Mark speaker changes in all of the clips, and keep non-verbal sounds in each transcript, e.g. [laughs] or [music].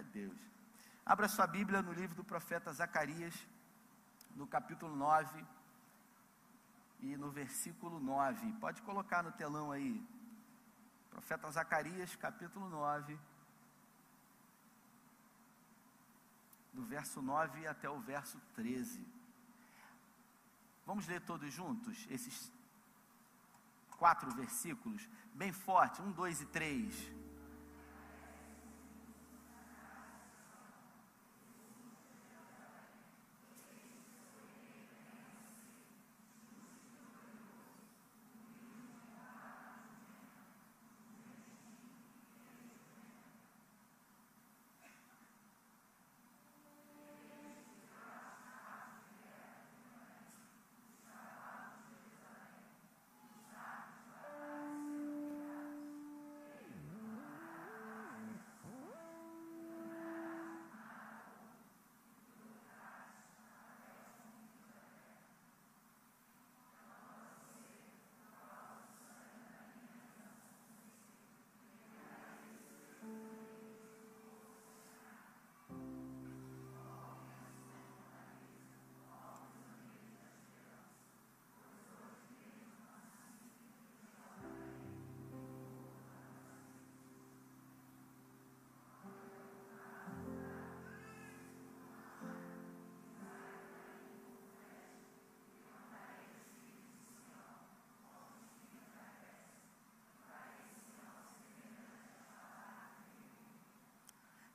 Speaker 1: Glória a Deus. Abra sua Bíblia no livro do profeta Zacarias, no capítulo 9 e no versículo 9. Pode colocar no telão aí. Profeta Zacarias, capítulo 9, do verso 9 até o verso 13. Vamos ler todos juntos esses quatro versículos, bem forte, um, dois e três.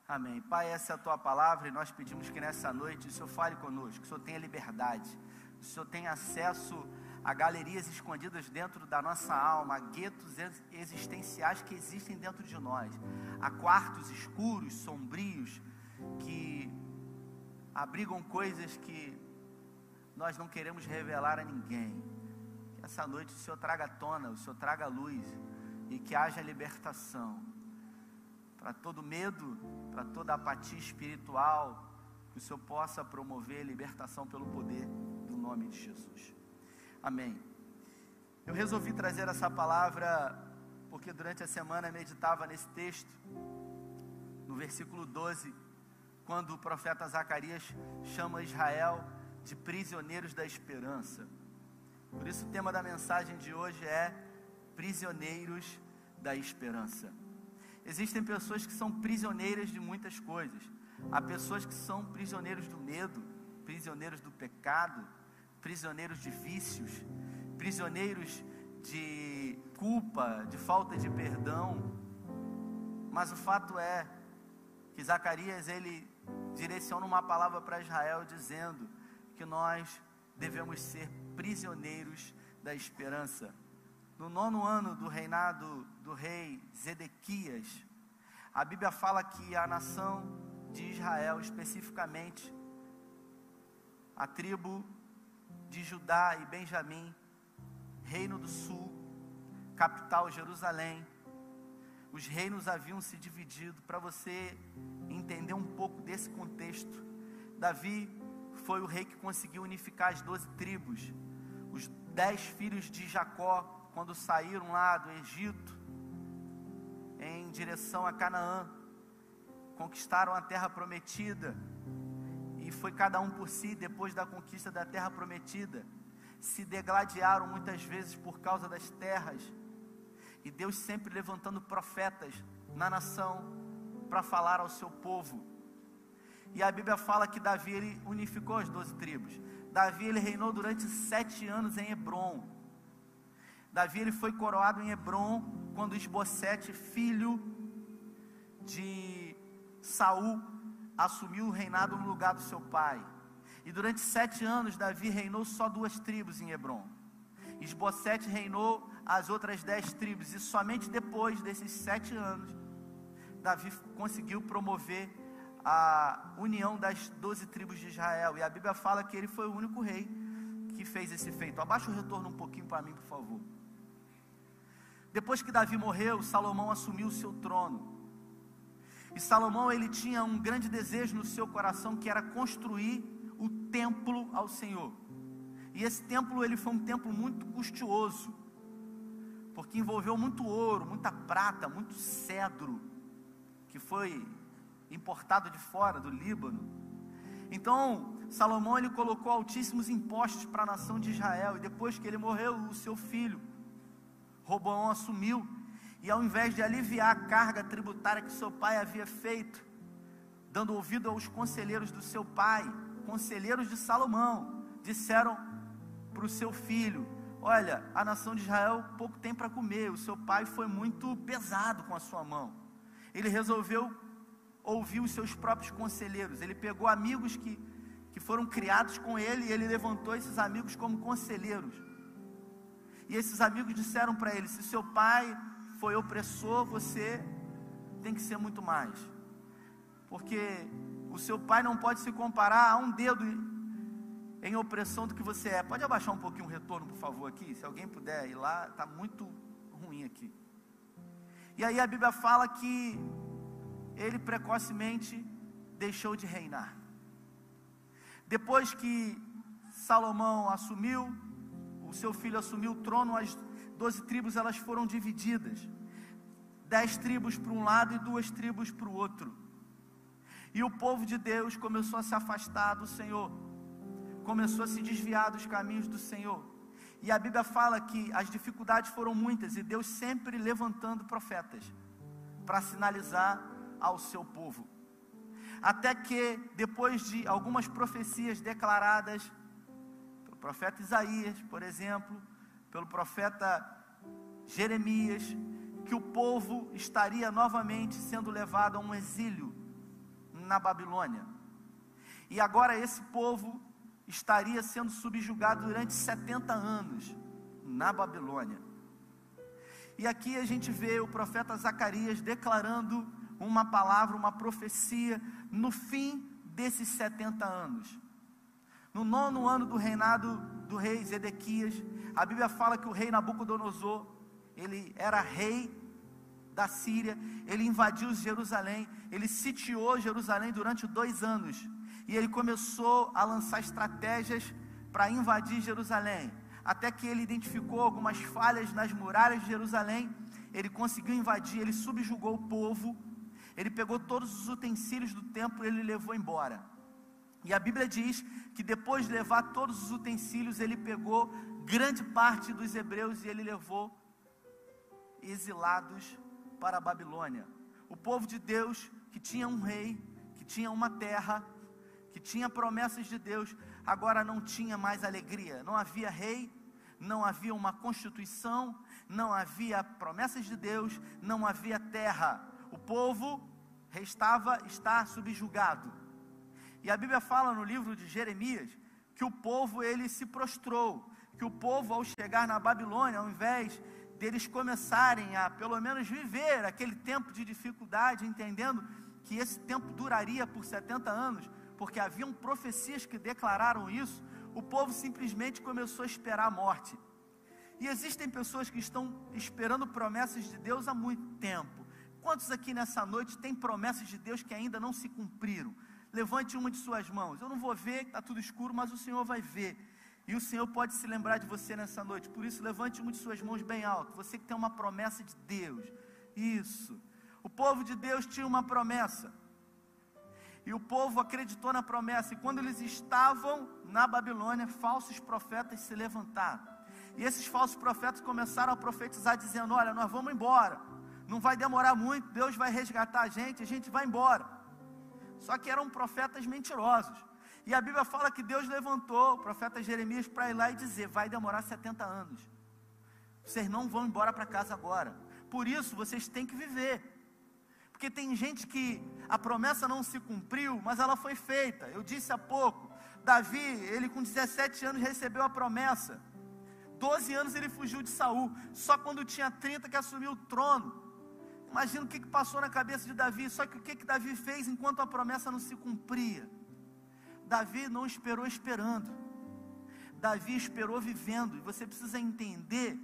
Speaker 1: Amém. Pai, essa é a tua palavra e nós pedimos que nessa noite o Senhor fale conosco, que o Senhor tenha liberdade, que o Senhor tenha acesso a galerias escondidas dentro da nossa alma, a guetos existenciais que existem dentro de nós, a quartos escuros, sombrios, que abrigam coisas que nós não queremos revelar a ninguém. Que essa noite o Senhor traga tona, o Senhor traga luz e que haja libertação para todo medo, para toda apatia espiritual, que o Senhor possa promover libertação pelo poder do nome de Jesus. Amém. Eu resolvi trazer essa palavra porque durante a semana meditava nesse texto, no versículo 12, quando o profeta Zacarias chama Israel de prisioneiros da esperança. Por isso o tema da mensagem de hoje é prisioneiros da esperança. Existem pessoas que são prisioneiras de muitas coisas. Há pessoas que são prisioneiros do medo, prisioneiros do pecado, prisioneiros de vícios, prisioneiros de culpa, de falta de perdão. Mas o fato é que Zacarias ele direciona uma palavra para Israel dizendo que nós devemos ser prisioneiros da esperança no nono ano do reinado do rei Zedequias, a Bíblia fala que a nação de Israel, especificamente a tribo de Judá e Benjamim, reino do sul, capital Jerusalém, os reinos haviam se dividido. Para você entender um pouco desse contexto, Davi foi o rei que conseguiu unificar as doze tribos, os dez filhos de Jacó quando saíram lá do Egito em direção a Canaã, conquistaram a terra prometida, e foi cada um por si depois da conquista da terra prometida. Se degladiaram muitas vezes por causa das terras, e Deus sempre levantando profetas na nação para falar ao seu povo. E a Bíblia fala que Davi ele unificou as doze tribos. Davi ele reinou durante sete anos em Hebron. Davi ele foi coroado em Hebron quando Esbocete, filho de Saul, assumiu o reinado no lugar do seu pai. E durante sete anos Davi reinou só duas tribos em Hebron. Esbocete reinou as outras dez tribos. E somente depois desses sete anos, Davi conseguiu promover a união das doze tribos de Israel. E a Bíblia fala que ele foi o único rei que fez esse feito. Abaixa o retorno um pouquinho para mim, por favor. Depois que Davi morreu, Salomão assumiu o seu trono. E Salomão ele tinha um grande desejo no seu coração que era construir o templo ao Senhor. E esse templo ele foi um templo muito custoso, porque envolveu muito ouro, muita prata, muito cedro, que foi importado de fora, do Líbano. Então, Salomão ele colocou altíssimos impostos para a nação de Israel, e depois que ele morreu, o seu filho, Roboão, assumiu, e ao invés de aliviar a carga tributária que seu pai havia feito, dando ouvido aos conselheiros do seu pai, conselheiros de Salomão, disseram para o seu filho: Olha, a nação de Israel pouco tem para comer, o seu pai foi muito pesado com a sua mão. Ele resolveu ouvir os seus próprios conselheiros, ele pegou amigos que, que foram criados com ele e ele levantou esses amigos como conselheiros. E esses amigos disseram para ele: Se seu pai foi opressor, você tem que ser muito mais, porque o seu pai não pode se comparar a um dedo em opressão do que você é. Pode abaixar um pouquinho o retorno, por favor, aqui? Se alguém puder ir lá, está muito ruim aqui. E aí a Bíblia fala que ele precocemente deixou de reinar. Depois que Salomão assumiu, o seu filho assumiu o trono, as doze tribos elas foram divididas. Dez tribos para um lado e duas tribos para o outro. E o povo de Deus começou a se afastar do Senhor começou a se desviar dos caminhos do Senhor. E a Bíblia fala que as dificuldades foram muitas e Deus sempre levantando profetas para sinalizar ao seu povo. Até que, depois de algumas profecias declaradas profeta Isaías, por exemplo, pelo profeta Jeremias, que o povo estaria novamente sendo levado a um exílio na Babilônia. E agora esse povo estaria sendo subjugado durante 70 anos na Babilônia. E aqui a gente vê o profeta Zacarias declarando uma palavra, uma profecia no fim desses 70 anos. No nono ano do reinado do rei Zedequias, a Bíblia fala que o rei Nabucodonosor, ele era rei da Síria, ele invadiu Jerusalém, ele sitiou Jerusalém durante dois anos e ele começou a lançar estratégias para invadir Jerusalém. Até que ele identificou algumas falhas nas muralhas de Jerusalém, ele conseguiu invadir, ele subjugou o povo, ele pegou todos os utensílios do templo e ele levou embora. E a Bíblia diz que depois de levar todos os utensílios, ele pegou grande parte dos hebreus e ele levou exilados para a Babilônia. O povo de Deus que tinha um rei, que tinha uma terra, que tinha promessas de Deus, agora não tinha mais alegria. Não havia rei, não havia uma constituição, não havia promessas de Deus, não havia terra. O povo restava estar subjugado. E a Bíblia fala no livro de Jeremias que o povo ele se prostrou, que o povo ao chegar na Babilônia, ao invés deles começarem a pelo menos viver aquele tempo de dificuldade, entendendo que esse tempo duraria por 70 anos, porque haviam profecias que declararam isso, o povo simplesmente começou a esperar a morte. E existem pessoas que estão esperando promessas de Deus há muito tempo. Quantos aqui nessa noite têm promessas de Deus que ainda não se cumpriram? Levante uma de suas mãos. Eu não vou ver, está tudo escuro, mas o Senhor vai ver. E o Senhor pode se lembrar de você nessa noite. Por isso, levante uma de suas mãos bem alto. Você que tem uma promessa de Deus. Isso. O povo de Deus tinha uma promessa. E o povo acreditou na promessa. E quando eles estavam na Babilônia, falsos profetas se levantaram. E esses falsos profetas começaram a profetizar, dizendo: Olha, nós vamos embora. Não vai demorar muito, Deus vai resgatar a gente, a gente vai embora. Só que eram profetas mentirosos. E a Bíblia fala que Deus levantou o profeta Jeremias para ir lá e dizer: Vai demorar 70 anos. Vocês não vão embora para casa agora. Por isso vocês têm que viver. Porque tem gente que a promessa não se cumpriu, mas ela foi feita. Eu disse há pouco, Davi, ele com 17 anos recebeu a promessa. 12 anos ele fugiu de Saul, só quando tinha 30 que assumiu o trono. Imagina o que, passou na cabeça de Davi, só que o que, que Davi fez enquanto a promessa não se cumpria? Davi não esperou esperando. Davi esperou vivendo. E você precisa entender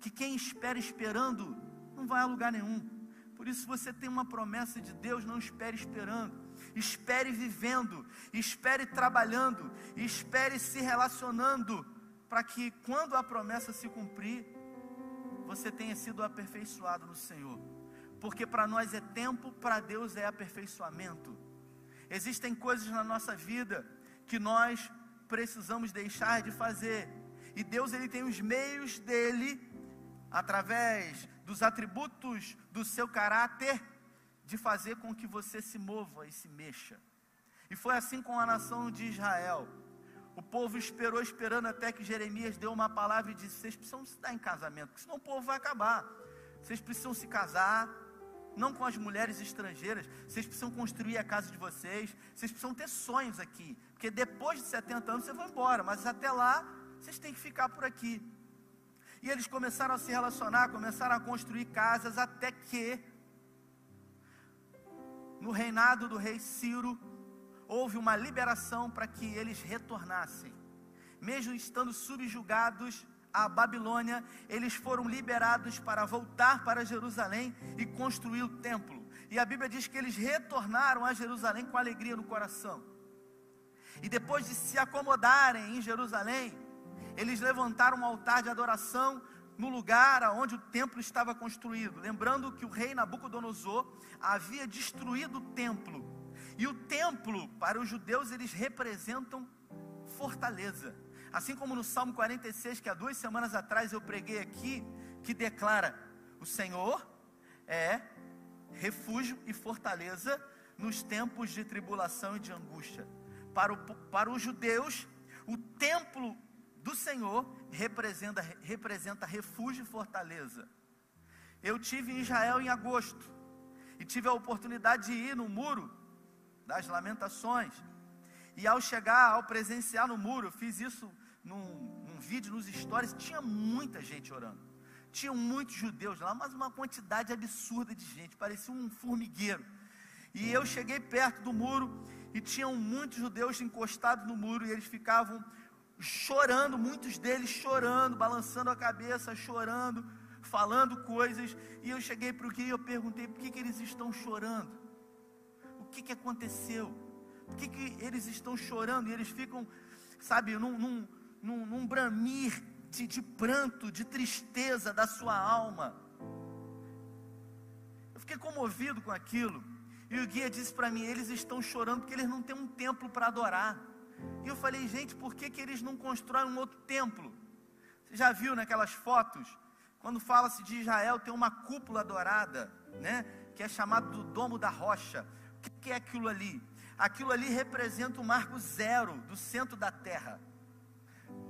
Speaker 1: que quem espera esperando não vai a lugar nenhum. Por isso você tem uma promessa de Deus, não espere esperando. Espere vivendo, espere trabalhando, espere se relacionando, para que quando a promessa se cumprir, você tenha sido aperfeiçoado no Senhor. Porque para nós é tempo, para Deus é aperfeiçoamento. Existem coisas na nossa vida que nós precisamos deixar de fazer. E Deus ele tem os meios dele através dos atributos do seu caráter de fazer com que você se mova e se mexa. E foi assim com a nação de Israel. O povo esperou, esperando até que Jeremias deu uma palavra e disse: Vocês precisam se dar em casamento, senão o povo vai acabar. Vocês precisam se casar, não com as mulheres estrangeiras. Vocês precisam construir a casa de vocês. Vocês precisam ter sonhos aqui. Porque depois de 70 anos você vai embora, mas até lá vocês têm que ficar por aqui. E eles começaram a se relacionar, começaram a construir casas, até que, no reinado do rei Ciro, houve uma liberação para que eles retornassem. Mesmo estando subjugados à Babilônia, eles foram liberados para voltar para Jerusalém e construir o templo. E a Bíblia diz que eles retornaram a Jerusalém com alegria no coração. E depois de se acomodarem em Jerusalém, eles levantaram um altar de adoração no lugar onde o templo estava construído. Lembrando que o rei Nabucodonosor havia destruído o templo e o templo, para os judeus, eles representam fortaleza. Assim como no Salmo 46, que há duas semanas atrás eu preguei aqui, que declara: O Senhor é refúgio e fortaleza nos tempos de tribulação e de angústia. Para, o, para os judeus, o templo do Senhor representa, representa refúgio e fortaleza. Eu tive em Israel em agosto e tive a oportunidade de ir no muro das lamentações. E ao chegar, ao presenciar no muro, fiz isso num, num vídeo, nos stories, tinha muita gente orando. Tinha muitos judeus lá, mas uma quantidade absurda de gente, parecia um formigueiro. E eu cheguei perto do muro e tinham muitos judeus encostados no muro e eles ficavam chorando, muitos deles chorando, balançando a cabeça, chorando, falando coisas. E eu cheguei para o que eu perguntei por que, que eles estão chorando o que, que aconteceu? Por que, que eles estão chorando e eles ficam, sabe, num, num, num, num bramir de, de pranto, de tristeza da sua alma? Eu fiquei comovido com aquilo. E o guia disse para mim: eles estão chorando porque eles não têm um templo para adorar. E eu falei: gente, por que, que eles não constroem um outro templo? Você já viu naquelas fotos? Quando fala-se de Israel, tem uma cúpula dourada, né? Que é chamado do Domo da Rocha que é aquilo ali? Aquilo ali representa o marco zero do centro da terra.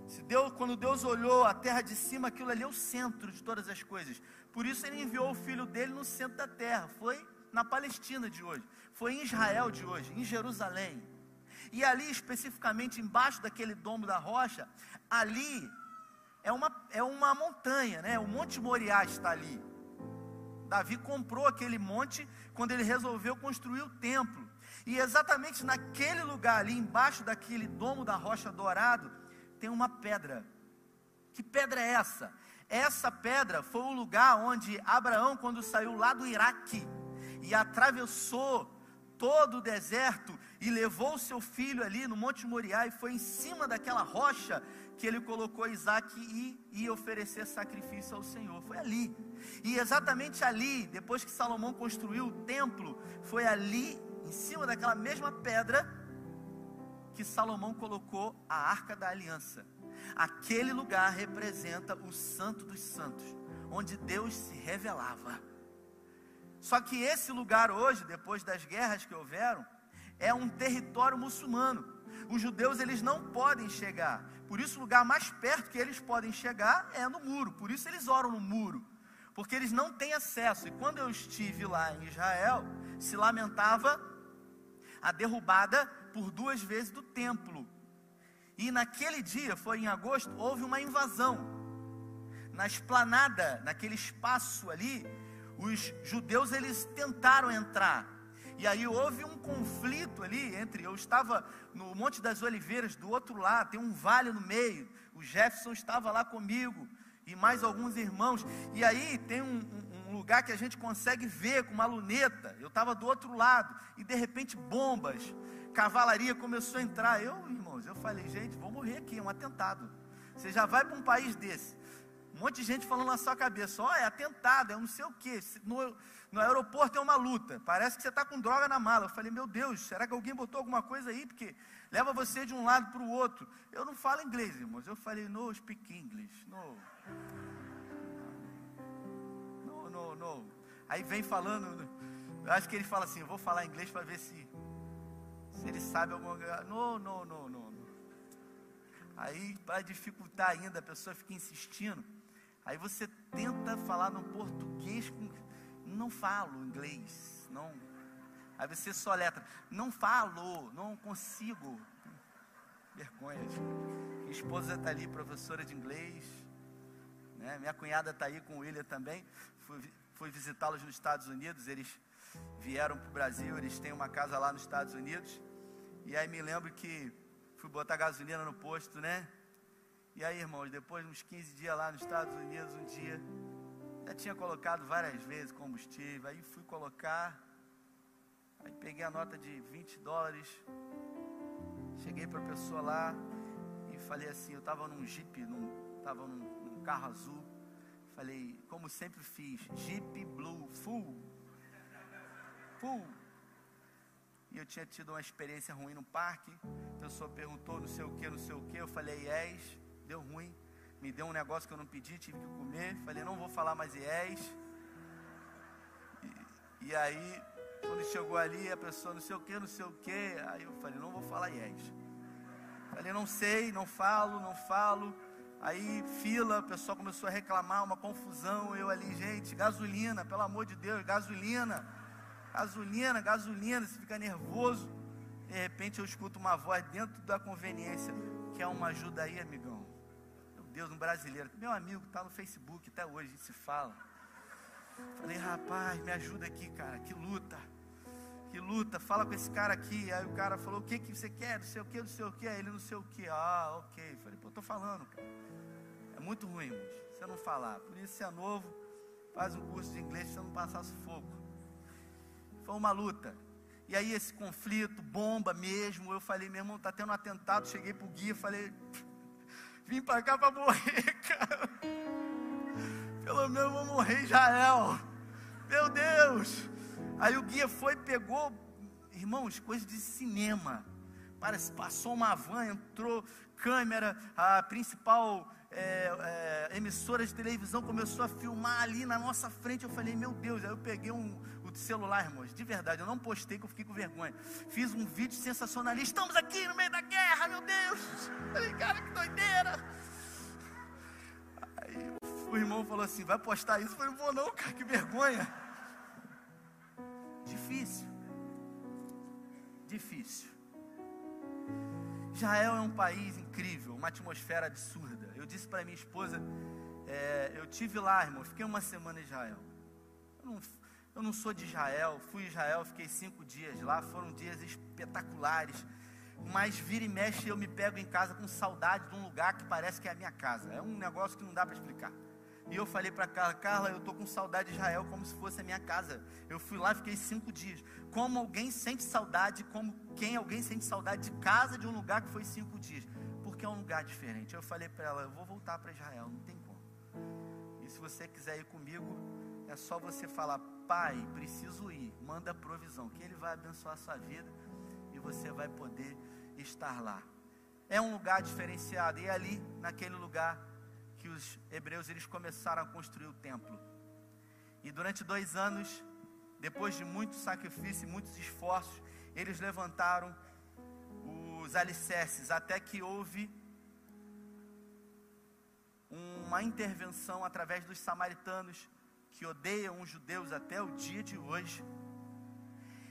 Speaker 1: Se Deus, quando Deus olhou a terra de cima, aquilo ali é o centro de todas as coisas. Por isso ele enviou o filho dele no centro da terra. Foi na Palestina de hoje, foi em Israel de hoje, em Jerusalém. E ali especificamente embaixo daquele domo da rocha, ali é uma, é uma montanha, né? O Monte Moriá está ali. Davi comprou aquele monte quando ele resolveu construir o templo. E exatamente naquele lugar ali, embaixo daquele domo da rocha dourado, tem uma pedra. Que pedra é essa? Essa pedra foi o lugar onde Abraão, quando saiu lá do Iraque e atravessou todo o deserto e levou seu filho ali no Monte Moriá e foi em cima daquela rocha que ele colocou Isaac e ia oferecer sacrifício ao Senhor. Foi ali. E exatamente ali, depois que Salomão construiu o templo, foi ali, em cima daquela mesma pedra, que Salomão colocou a arca da aliança. Aquele lugar representa o Santo dos Santos, onde Deus se revelava. Só que esse lugar hoje, depois das guerras que houveram, é um território muçulmano. Os judeus eles não podem chegar. Por isso, o lugar mais perto que eles podem chegar é no muro. Por isso, eles oram no muro. Porque eles não têm acesso. E quando eu estive lá em Israel, se lamentava a derrubada por duas vezes do templo. E naquele dia, foi em agosto, houve uma invasão. Na esplanada, naquele espaço ali, os judeus eles tentaram entrar. E aí houve um conflito ali entre. Eu estava no Monte das Oliveiras, do outro lado, tem um vale no meio. O Jefferson estava lá comigo e mais alguns irmãos. E aí tem um, um, lugar que a gente consegue ver com uma luneta. Eu estava do outro lado e de repente bombas, cavalaria começou a entrar. Eu, irmãos, eu falei, gente, vou morrer aqui, é um atentado. Você já vai para um país desse, Um monte de gente falando na sua cabeça, ó, oh, é atentado, é não sei o quê. No, no aeroporto é uma luta. Parece que você está com droga na mala. Eu falei, meu Deus, será que alguém botou alguma coisa aí? Porque leva você de um lado para o outro. Eu não falo inglês, irmãos. Eu falei, no speak English. No. No, no. Aí vem falando. Eu acho que ele fala assim, eu vou falar inglês para ver se, se ele sabe alguma coisa. No, no, no, no. Aí, para dificultar ainda, a pessoa fica insistindo. Aí você tenta falar no português com não falo inglês, não. Aí você só letra, não falo, não consigo. Vergonha. Minha esposa está ali, professora de inglês. Né? Minha cunhada está aí com o William também. Fui, fui visitá-los nos Estados Unidos. Eles vieram para o Brasil, eles têm uma casa lá nos Estados Unidos. E aí me lembro que fui botar gasolina no posto, né? E aí, irmãos, depois de uns 15 dias lá nos Estados Unidos, um dia já tinha colocado várias vezes combustível, aí fui colocar, aí peguei a nota de 20 dólares, cheguei para a pessoa lá e falei assim, eu estava num Jeep, estava num, num, carro azul, falei, como sempre fiz, Jeep Blue, full, full. E eu tinha tido uma experiência ruim no parque, a pessoa perguntou não sei o que, não sei o que, eu falei, yes, deu ruim me deu um negócio que eu não pedi, tive que comer. Falei, não vou falar mais IES. E, e aí, quando chegou ali, a pessoa não sei o que, não sei o que. Aí eu falei, não vou falar IES. Falei, não sei, não falo, não falo. Aí, fila, o pessoal começou a reclamar, uma confusão. Eu ali, gente, gasolina, pelo amor de Deus, gasolina. Gasolina, gasolina, você fica nervoso. De repente eu escuto uma voz dentro da conveniência. Quer uma ajuda aí, amigão? Deus, um brasileiro, meu amigo está no Facebook, até hoje a gente se fala. Falei, rapaz, me ajuda aqui, cara, que luta, que luta, fala com esse cara aqui. Aí o cara falou, o que, que você quer, não sei o que, não sei o que, aí ele não sei o que, ah, ok. Falei, pô, tô falando, cara. É muito ruim, mas você não falar. Por isso, você é novo, faz um curso de inglês, você não passar sufoco. Foi uma luta. E aí esse conflito, bomba mesmo, eu falei, meu irmão, tá tendo um atentado, cheguei pro guia, falei, Vim para cá para morrer, [laughs] cara. Pelo menos vou morrer em Israel. Meu Deus. Aí o guia foi, pegou, irmãos, coisas de cinema. Parece, passou uma van, entrou câmera, a principal é, é, emissora de televisão começou a filmar ali na nossa frente. Eu falei, meu Deus, aí eu peguei um, o celular, irmãos, de verdade, eu não postei que eu fiquei com vergonha. Fiz um vídeo sensacionalista. Estamos aqui no meio da guerra, meu Deus. [laughs] Falei, cara, que doideira. Aí o irmão falou assim: vai postar isso? Eu falei, não vou não, cara, que vergonha. Difícil. Difícil. Israel é um país incrível, uma atmosfera absurda. Eu disse para minha esposa, é, eu tive lá, irmão, fiquei uma semana em Israel. Eu não, eu não sou de Israel, fui em Israel, fiquei cinco dias lá, foram dias espetaculares. Mas vira e mexe eu me pego em casa com saudade de um lugar que parece que é a minha casa. É um negócio que não dá para explicar. E eu falei para Carla, Carla, eu tô com saudade de Israel como se fosse a minha casa. Eu fui lá, fiquei cinco dias. Como alguém sente saudade, como quem alguém sente saudade de casa de um lugar que foi cinco dias porque é um lugar diferente. Eu falei para ela, eu vou voltar para Israel, não tem como. E se você quiser ir comigo, é só você falar, pai, preciso ir, manda provisão, que ele vai abençoar a sua vida e você vai poder estar lá. É um lugar diferenciado, e ali, naquele lugar, os hebreus eles começaram a construir o templo. E durante dois anos, depois de muito sacrifício e muitos esforços, eles levantaram os alicerces, até que houve uma intervenção através dos samaritanos que odeiam os judeus até o dia de hoje.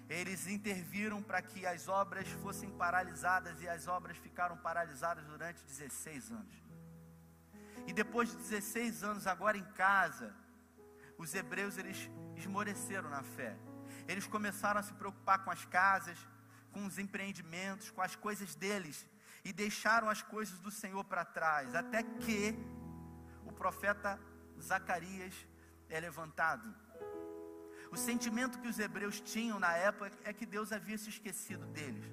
Speaker 1: Eles interviram para que as obras fossem paralisadas e as obras ficaram paralisadas durante 16 anos. E depois de 16 anos, agora em casa, os hebreus eles esmoreceram na fé. Eles começaram a se preocupar com as casas, com os empreendimentos, com as coisas deles, e deixaram as coisas do Senhor para trás, até que o profeta Zacarias é levantado. O sentimento que os hebreus tinham na época é que Deus havia se esquecido deles.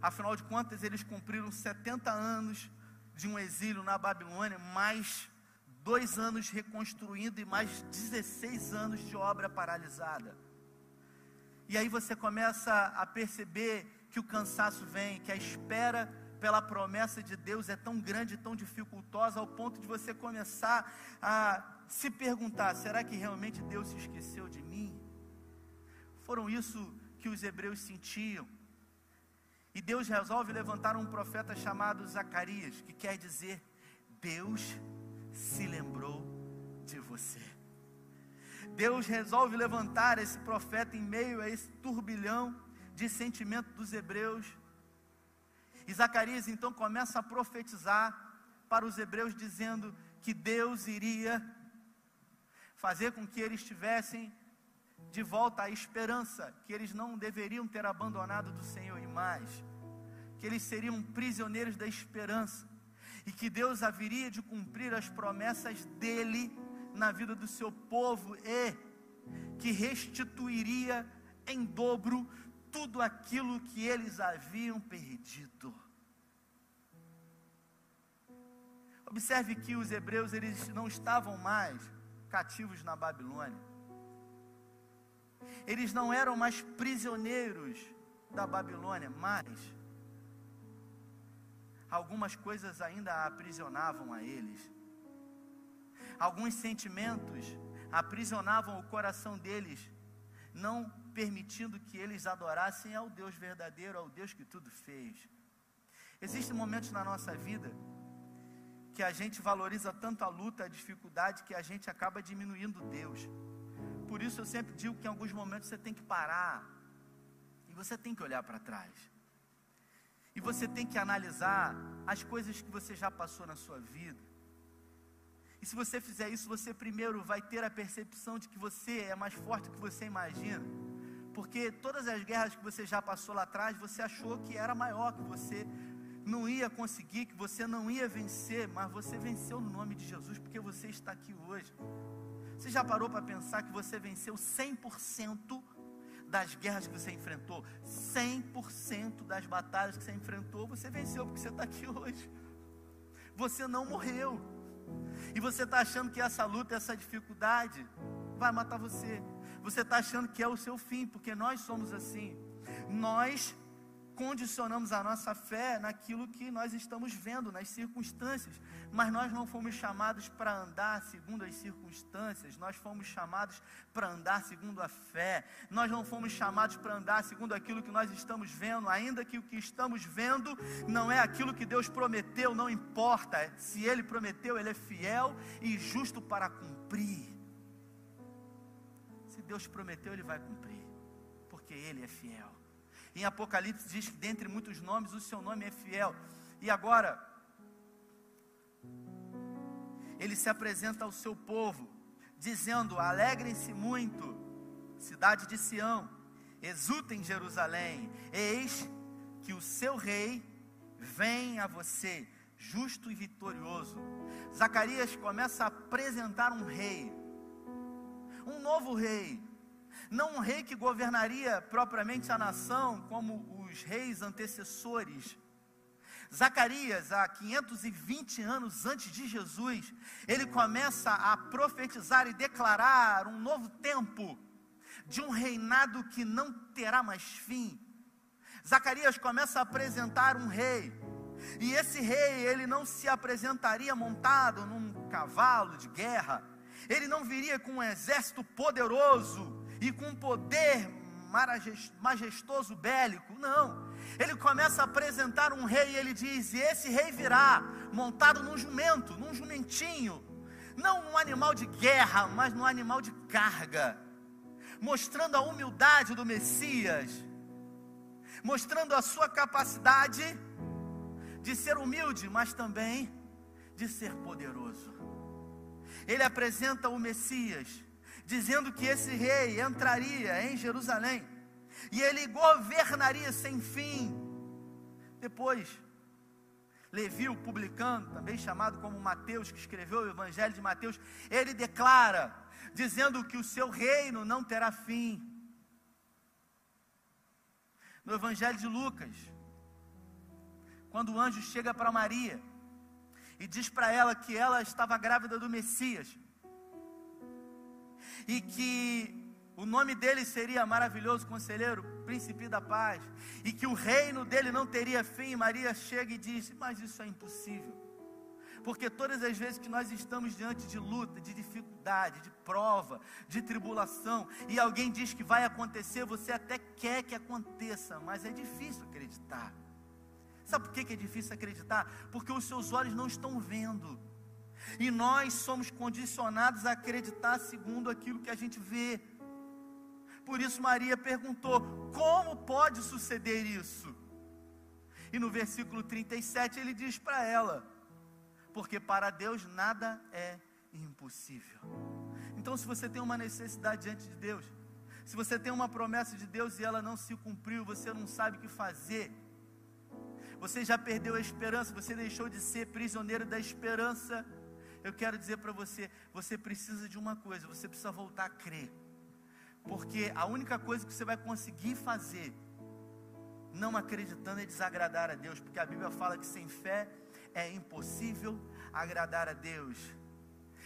Speaker 1: Afinal de contas, eles cumpriram 70 anos de um exílio na Babilônia, mais dois anos reconstruindo e mais 16 anos de obra paralisada. E aí você começa a perceber que o cansaço vem, que a espera pela promessa de Deus é tão grande, tão dificultosa, ao ponto de você começar a se perguntar: será que realmente Deus se esqueceu de mim? Foram isso que os hebreus sentiam. E Deus resolve levantar um profeta chamado Zacarias, que quer dizer: Deus se lembrou de você. Deus resolve levantar esse profeta em meio a esse turbilhão de sentimento dos hebreus. E Zacarias então começa a profetizar para os hebreus, dizendo que Deus iria fazer com que eles tivessem de volta a esperança, que eles não deveriam ter abandonado do Senhor e mais, que eles seriam prisioneiros da esperança, e que Deus haveria de cumprir as promessas dele na vida do seu povo e que restituiria em dobro tudo aquilo que eles haviam perdido. Observe que os hebreus eles não estavam mais cativos na Babilônia. Eles não eram mais prisioneiros da Babilônia, mas algumas coisas ainda aprisionavam a eles. Alguns sentimentos aprisionavam o coração deles, não permitindo que eles adorassem ao Deus verdadeiro, ao Deus que tudo fez. Existem momentos na nossa vida que a gente valoriza tanto a luta, a dificuldade, que a gente acaba diminuindo Deus. Por isso eu sempre digo que em alguns momentos você tem que parar e você tem que olhar para trás. E você tem que analisar as coisas que você já passou na sua vida. E se você fizer isso, você primeiro vai ter a percepção de que você é mais forte do que você imagina. Porque todas as guerras que você já passou lá atrás, você achou que era maior, que você não ia conseguir, que você não ia vencer, mas você venceu no nome de Jesus, porque você está aqui hoje. Você já parou para pensar que você venceu 100% das guerras que você enfrentou? 100% das batalhas que você enfrentou, você venceu, porque você está aqui hoje. Você não morreu. E você está achando que essa luta, essa dificuldade, vai matar você. Você está achando que é o seu fim, porque nós somos assim. Nós condicionamos a nossa fé naquilo que nós estamos vendo, nas circunstâncias, mas nós não fomos chamados para andar segundo as circunstâncias, nós fomos chamados para andar segundo a fé, nós não fomos chamados para andar segundo aquilo que nós estamos vendo, ainda que o que estamos vendo não é aquilo que Deus prometeu, não importa, se Ele prometeu, Ele é fiel e justo para cumprir. Se Deus prometeu, Ele vai cumprir, porque Ele é fiel. Em Apocalipse diz que dentre muitos nomes o seu nome é fiel. E agora, ele se apresenta ao seu povo, dizendo: Alegrem-se muito, cidade de Sião, exultem Jerusalém, eis que o seu rei vem a você, justo e vitorioso. Zacarias começa a apresentar um rei, um novo rei, não um rei que governaria propriamente a nação, como os reis antecessores. Zacarias, há 520 anos antes de Jesus, ele começa a profetizar e declarar um novo tempo, de um reinado que não terá mais fim. Zacarias começa a apresentar um rei, e esse rei, ele não se apresentaria montado num cavalo de guerra, ele não viria com um exército poderoso, e com poder majestoso bélico. Não. Ele começa a apresentar um rei e ele diz: e esse rei virá montado num jumento, num jumentinho, não num animal de guerra, mas num animal de carga, mostrando a humildade do Messias, mostrando a sua capacidade de ser humilde, mas também de ser poderoso. Ele apresenta o Messias dizendo que esse rei entraria em Jerusalém e ele governaria sem fim. Depois, Levi, o publicano, também chamado como Mateus, que escreveu o Evangelho de Mateus, ele declara, dizendo que o seu reino não terá fim. No Evangelho de Lucas, quando o anjo chega para Maria e diz para ela que ela estava grávida do Messias e que o nome dele seria maravilhoso conselheiro, príncipe da paz, e que o reino dele não teria fim. Maria chega e diz: Mas isso é impossível. Porque todas as vezes que nós estamos diante de luta, de dificuldade, de prova, de tribulação, e alguém diz que vai acontecer, você até quer que aconteça, mas é difícil acreditar. Sabe por que é difícil acreditar? Porque os seus olhos não estão vendo. E nós somos condicionados a acreditar segundo aquilo que a gente vê. Por isso Maria perguntou: como pode suceder isso? E no versículo 37 ele diz para ela: porque para Deus nada é impossível. Então, se você tem uma necessidade diante de Deus, se você tem uma promessa de Deus e ela não se cumpriu, você não sabe o que fazer, você já perdeu a esperança, você deixou de ser prisioneiro da esperança. Eu quero dizer para você: você precisa de uma coisa, você precisa voltar a crer, porque a única coisa que você vai conseguir fazer, não acreditando, é desagradar a Deus, porque a Bíblia fala que sem fé é impossível agradar a Deus.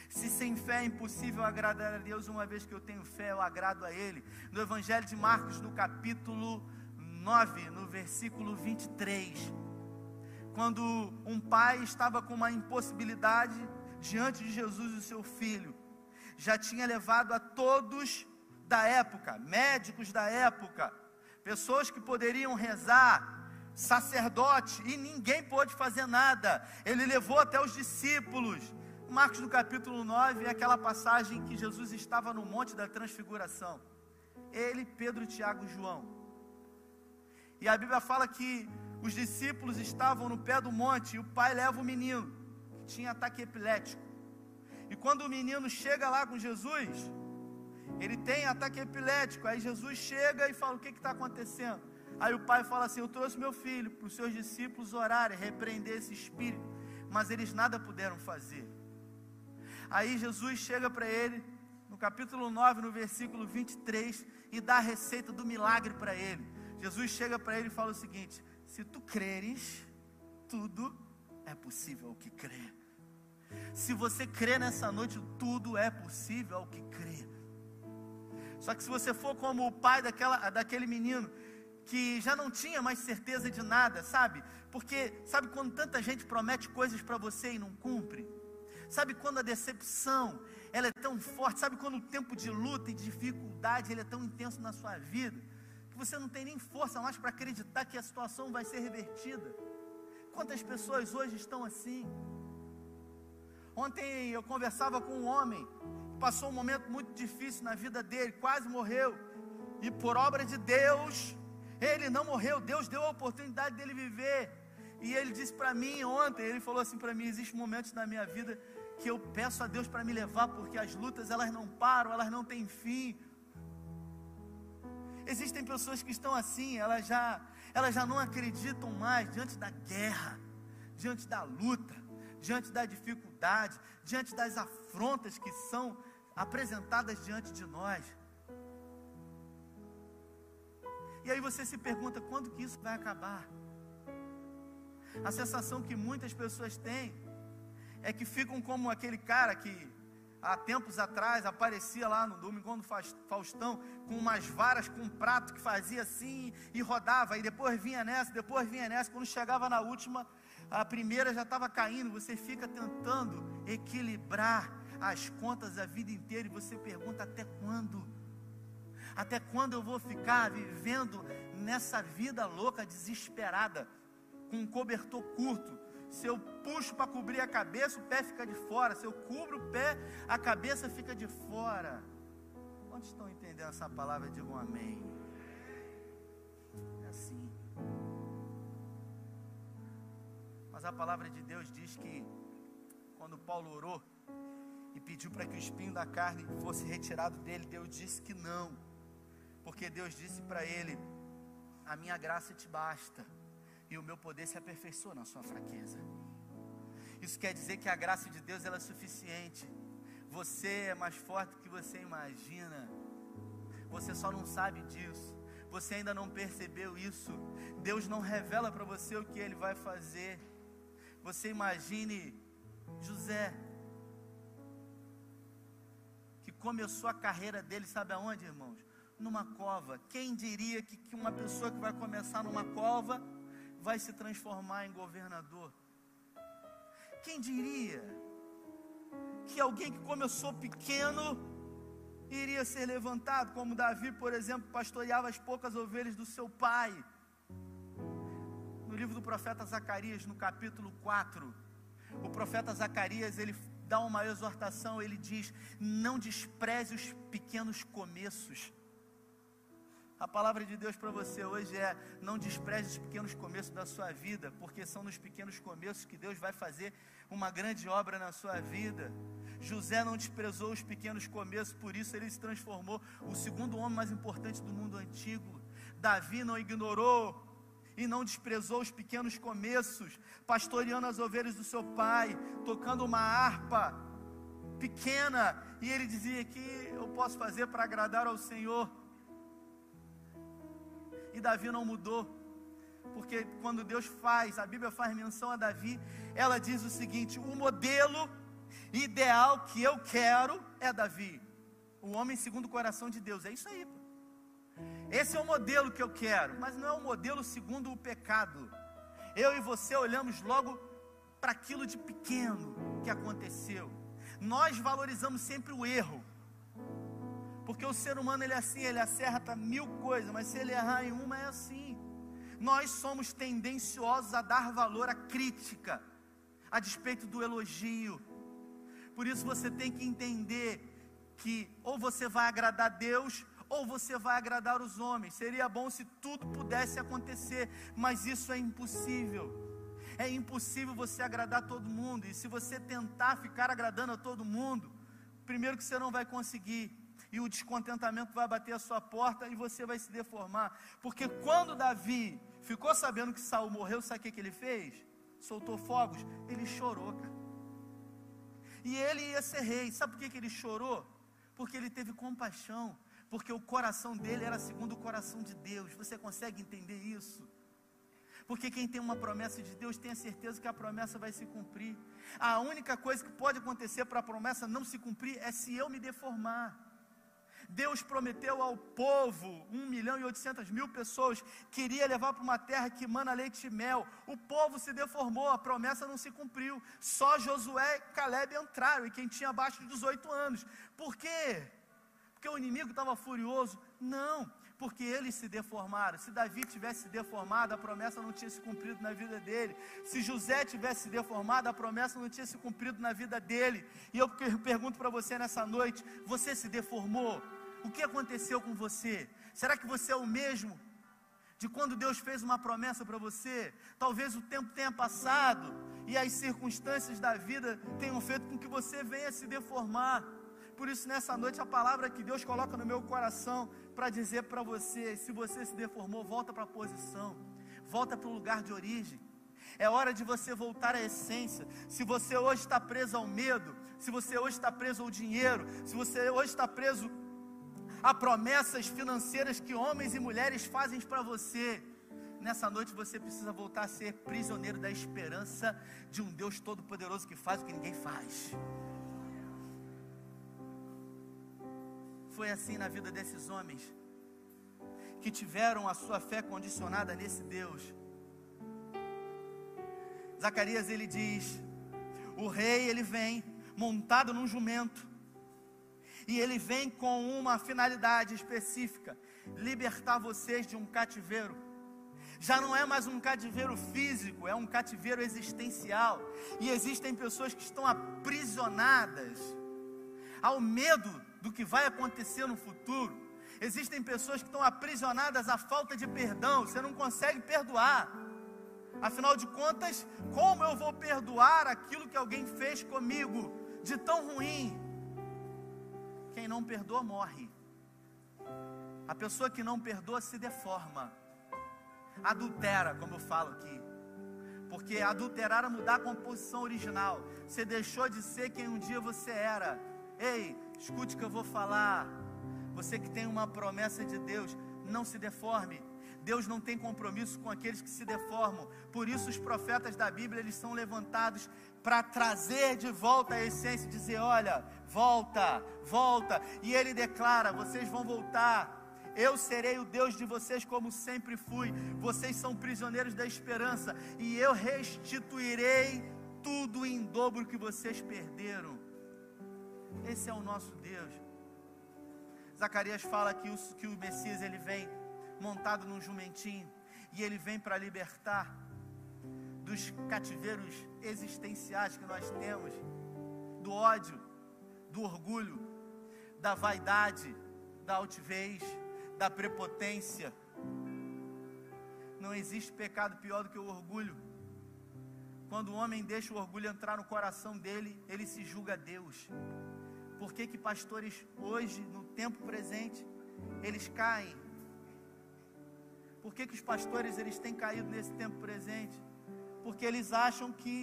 Speaker 1: Se sem fé é impossível agradar a Deus, uma vez que eu tenho fé, eu agrado a Ele. No Evangelho de Marcos, no capítulo 9, no versículo 23, quando um pai estava com uma impossibilidade diante de Jesus e seu filho, já tinha levado a todos da época, médicos da época, pessoas que poderiam rezar, sacerdote, e ninguém pôde fazer nada. Ele levou até os discípulos. Marcos no capítulo 9 é aquela passagem que Jesus estava no Monte da Transfiguração. Ele, Pedro, Tiago e João. E a Bíblia fala que os discípulos estavam no pé do monte e o pai leva o menino, tinha ataque epilético. E quando o menino chega lá com Jesus, ele tem ataque epilético. Aí Jesus chega e fala: O que está acontecendo? Aí o pai fala assim: Eu trouxe meu filho para os seus discípulos orarem, repreender esse espírito, mas eles nada puderam fazer. Aí Jesus chega para ele, no capítulo 9, no versículo 23, e dá a receita do milagre para ele. Jesus chega para ele e fala o seguinte: Se tu creres, tudo é possível ao que crê. Se você crê nessa noite, tudo é possível ao que crê. Só que se você for como o pai daquela, daquele menino que já não tinha mais certeza de nada, sabe? Porque sabe quando tanta gente promete coisas para você e não cumpre? Sabe quando a decepção, ela é tão forte, sabe quando o tempo de luta e de dificuldade, ele é tão intenso na sua vida, que você não tem nem força mais para acreditar que a situação vai ser revertida. Quantas pessoas hoje estão assim? Ontem eu conversava com um homem, passou um momento muito difícil na vida dele, quase morreu, e por obra de Deus, ele não morreu, Deus deu a oportunidade dele viver. E ele disse para mim ontem, ele falou assim para mim, existem momentos na minha vida que eu peço a Deus para me levar, porque as lutas elas não param, elas não têm fim. Existem pessoas que estão assim, elas já, elas já não acreditam mais diante da guerra, diante da luta, diante da dificuldade, diante das afrontas que são apresentadas diante de nós. E aí você se pergunta quando que isso vai acabar? A sensação que muitas pessoas têm é que ficam como aquele cara que há tempos atrás aparecia lá no Domingo do Faustão com umas varas com um prato que fazia assim e rodava, e depois vinha nessa, depois vinha nessa, quando chegava na última, a primeira já estava caindo, você fica tentando equilibrar as contas a vida inteira e você pergunta até quando? Até quando eu vou ficar vivendo nessa vida louca, desesperada, com um cobertor curto? Se eu puxo para cobrir a cabeça, o pé fica de fora. Se eu cubro o pé, a cabeça fica de fora. Quantos estão entendendo essa palavra? Digam amém. É assim. Mas a palavra de Deus diz que quando Paulo orou e pediu para que o espinho da carne fosse retirado dele, Deus disse que não porque Deus disse para ele: A minha graça te basta, e o meu poder se aperfeiçoa na sua fraqueza. Isso quer dizer que a graça de Deus ela é suficiente. Você é mais forte do que você imagina. Você só não sabe disso. Você ainda não percebeu isso. Deus não revela para você o que Ele vai fazer. Você imagine José, que começou a carreira dele, sabe aonde, irmãos? Numa cova. Quem diria que, que uma pessoa que vai começar numa cova vai se transformar em governador? Quem diria que alguém que começou pequeno iria ser levantado, como Davi, por exemplo, pastoreava as poucas ovelhas do seu pai? No livro do profeta Zacarias, no capítulo 4, o profeta Zacarias, ele dá uma exortação, ele diz: Não despreze os pequenos começos. A palavra de Deus para você hoje é: não despreze os pequenos começos da sua vida, porque são nos pequenos começos que Deus vai fazer uma grande obra na sua vida. José não desprezou os pequenos começos, por isso ele se transformou o segundo homem mais importante do mundo antigo. Davi não ignorou e não desprezou os pequenos começos, pastoreando as ovelhas do seu pai, tocando uma harpa pequena, e ele dizia que eu posso fazer para agradar ao Senhor. E Davi não mudou, porque quando Deus faz, a Bíblia faz menção a Davi, ela diz o seguinte: o modelo ideal que eu quero é Davi, o homem segundo o coração de Deus. É isso aí. Esse é o modelo que eu quero, mas não é o modelo segundo o pecado. Eu e você olhamos logo para aquilo de pequeno que aconteceu. Nós valorizamos sempre o erro. Porque o ser humano ele é assim, ele acerta mil coisas, mas se ele errar em uma é assim. Nós somos tendenciosos a dar valor à crítica, a despeito do elogio. Por isso você tem que entender que ou você vai agradar a Deus ou você vai agradar os homens. Seria bom se tudo pudesse acontecer, mas isso é impossível. É impossível você agradar todo mundo, e se você tentar ficar agradando a todo mundo, primeiro que você não vai conseguir, e o descontentamento vai bater a sua porta e você vai se deformar. Porque quando Davi ficou sabendo que Saul morreu, sabe o que, ele fez? Soltou fogos, ele chorou, cara. E ele ia ser rei. Sabe por que ele chorou? Porque ele teve compaixão porque o coração dele era segundo o coração de Deus. Você consegue entender isso? Porque quem tem uma promessa de Deus tem a certeza que a promessa vai se cumprir. A única coisa que pode acontecer para a promessa não se cumprir é se eu me deformar. Deus prometeu ao povo, 1 milhão e 800 mil pessoas, queria levar para uma terra que mana leite e mel. O povo se deformou, a promessa não se cumpriu. Só Josué e Caleb entraram, e quem tinha abaixo de 18 anos. Por quê? Porque o inimigo estava furioso. Não, porque eles se deformaram. Se Davi tivesse se deformado, a promessa não tinha se cumprido na vida dele. Se José tivesse se deformado, a promessa não tinha se cumprido na vida dele. E eu pergunto para você nessa noite: você se deformou? O que aconteceu com você? Será que você é o mesmo de quando Deus fez uma promessa para você? Talvez o tempo tenha passado e as circunstâncias da vida tenham feito com que você venha se deformar. Por isso, nessa noite, a palavra que Deus coloca no meu coração para dizer para você: se você se deformou, volta para a posição, volta para o lugar de origem. É hora de você voltar à essência. Se você hoje está preso ao medo, se você hoje está preso ao dinheiro, se você hoje está preso a promessas financeiras que homens e mulheres fazem para você, nessa noite você precisa voltar a ser prisioneiro da esperança de um Deus todo-poderoso que faz o que ninguém faz. Foi assim na vida desses homens que tiveram a sua fé condicionada nesse Deus. Zacarias ele diz: o rei ele vem montado num jumento e ele vem com uma finalidade específica: libertar vocês de um cativeiro. Já não é mais um cativeiro físico, é um cativeiro existencial. E existem pessoas que estão aprisionadas ao medo do que vai acontecer no futuro. Existem pessoas que estão aprisionadas à falta de perdão, você não consegue perdoar. Afinal de contas, como eu vou perdoar aquilo que alguém fez comigo de tão ruim? Quem não perdoa morre. A pessoa que não perdoa se deforma, adultera, como eu falo aqui. Porque adulterar é mudar a composição original. Você deixou de ser quem um dia você era. Ei, Escute o que eu vou falar. Você que tem uma promessa de Deus, não se deforme. Deus não tem compromisso com aqueles que se deformam. Por isso os profetas da Bíblia eles são levantados para trazer de volta a essência, dizer, olha, volta, volta. E ele declara: vocês vão voltar. Eu serei o Deus de vocês como sempre fui. Vocês são prisioneiros da esperança e eu restituirei tudo em dobro que vocês perderam. Esse é o nosso Deus. Zacarias fala que o, que o Messias ele vem montado num jumentinho e ele vem para libertar dos cativeiros existenciais que nós temos, do ódio, do orgulho, da vaidade, da altivez, da prepotência. Não existe pecado pior do que o orgulho. Quando o homem deixa o orgulho entrar no coração dele, ele se julga Deus. Por que, que pastores hoje, no tempo presente, eles caem? Por que, que os pastores eles têm caído nesse tempo presente? Porque eles acham que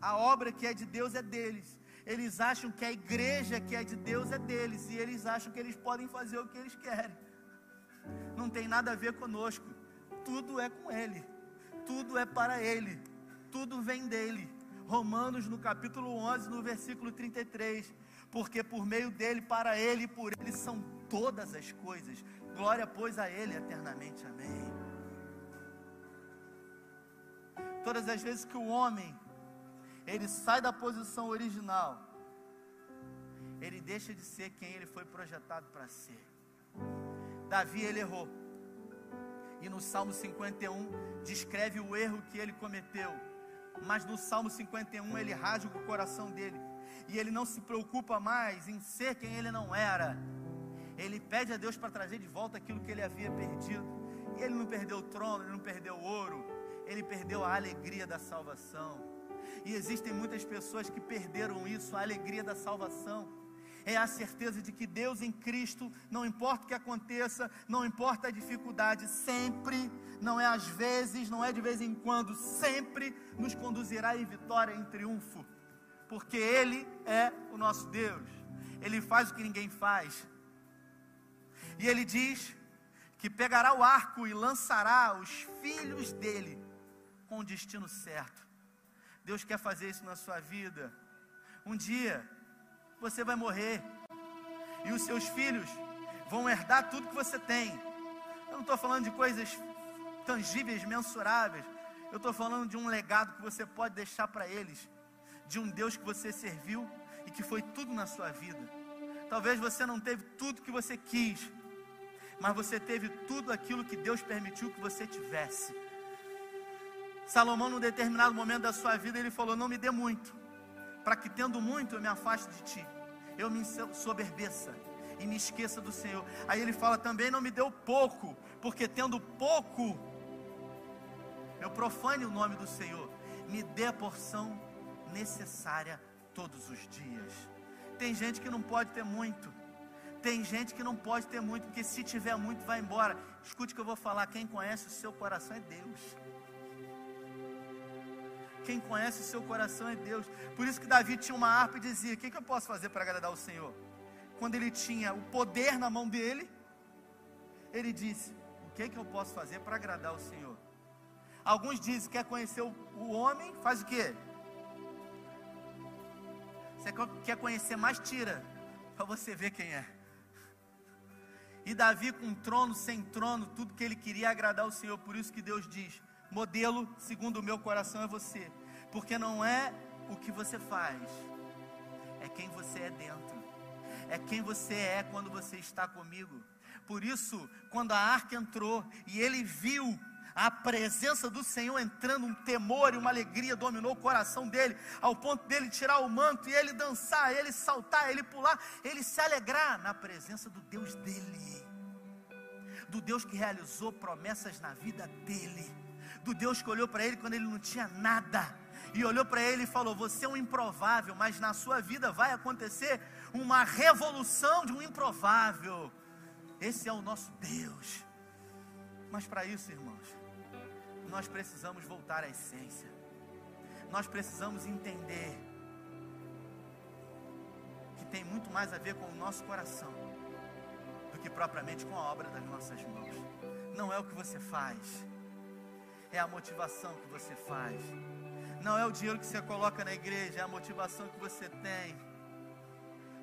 Speaker 1: a obra que é de Deus é deles. Eles acham que a igreja que é de Deus é deles. E eles acham que eles podem fazer o que eles querem. Não tem nada a ver conosco. Tudo é com Ele. Tudo é para Ele. Tudo vem dele. Romanos no capítulo 11, no versículo 33 porque por meio dele, para ele e por ele são todas as coisas. Glória, pois, a ele eternamente. Amém. Todas as vezes que o homem ele sai da posição original, ele deixa de ser quem ele foi projetado para ser. Davi ele errou. E no Salmo 51 descreve o erro que ele cometeu. Mas no Salmo 51 ele rasga o coração dele e ele não se preocupa mais em ser quem ele não era. Ele pede a Deus para trazer de volta aquilo que ele havia perdido. E ele não perdeu o trono, ele não perdeu o ouro, ele perdeu a alegria da salvação. E existem muitas pessoas que perderam isso, a alegria da salvação. É a certeza de que Deus em Cristo, não importa o que aconteça, não importa a dificuldade, sempre, não é às vezes, não é de vez em quando, sempre nos conduzirá em vitória, em triunfo porque Ele é o nosso Deus, Ele faz o que ninguém faz. E Ele diz que pegará o arco e lançará os filhos dele com o destino certo. Deus quer fazer isso na sua vida. Um dia você vai morrer e os seus filhos vão herdar tudo que você tem. Eu não estou falando de coisas tangíveis, mensuráveis. Eu estou falando de um legado que você pode deixar para eles de um Deus que você serviu e que foi tudo na sua vida. Talvez você não teve tudo que você quis, mas você teve tudo aquilo que Deus permitiu que você tivesse. Salomão, num determinado momento da sua vida, ele falou: Não me dê muito, para que tendo muito eu me afaste de ti, eu me soberbeça e me esqueça do Senhor. Aí ele fala também: Não me deu pouco, porque tendo pouco, eu profane o nome do Senhor. Me dê a porção necessária todos os dias. Tem gente que não pode ter muito. Tem gente que não pode ter muito, porque se tiver muito, vai embora. Escute o que eu vou falar: quem conhece o seu coração é Deus. Quem conhece o seu coração é Deus. Por isso que Davi tinha uma harpa e dizia: O que, que eu posso fazer para agradar o Senhor? Quando ele tinha o poder na mão dele, ele disse: O que, que eu posso fazer para agradar o Senhor? Alguns dizem: Quer conhecer o, o homem? Faz o que? Você quer conhecer mais? Tira, para você ver quem é. E Davi, com trono, sem trono, tudo que ele queria agradar o Senhor. Por isso que Deus diz: modelo, segundo o meu coração, é você. Porque não é o que você faz, é quem você é dentro, é quem você é quando você está comigo. Por isso, quando a arca entrou e ele viu a presença do Senhor entrando, um temor e uma alegria dominou o coração dele, ao ponto dele tirar o manto e ele dançar, ele saltar, ele pular, ele se alegrar na presença do Deus dele, do Deus que realizou promessas na vida dele, do Deus que olhou para ele quando ele não tinha nada, e olhou para ele e falou: Você é um improvável, mas na sua vida vai acontecer uma revolução de um improvável. Esse é o nosso Deus. Mas para isso, irmãos, nós precisamos voltar à essência. Nós precisamos entender que tem muito mais a ver com o nosso coração do que propriamente com a obra das nossas mãos. não é o que você faz, é a motivação que você faz. Não é o dinheiro que você coloca na igreja, é a motivação que você tem.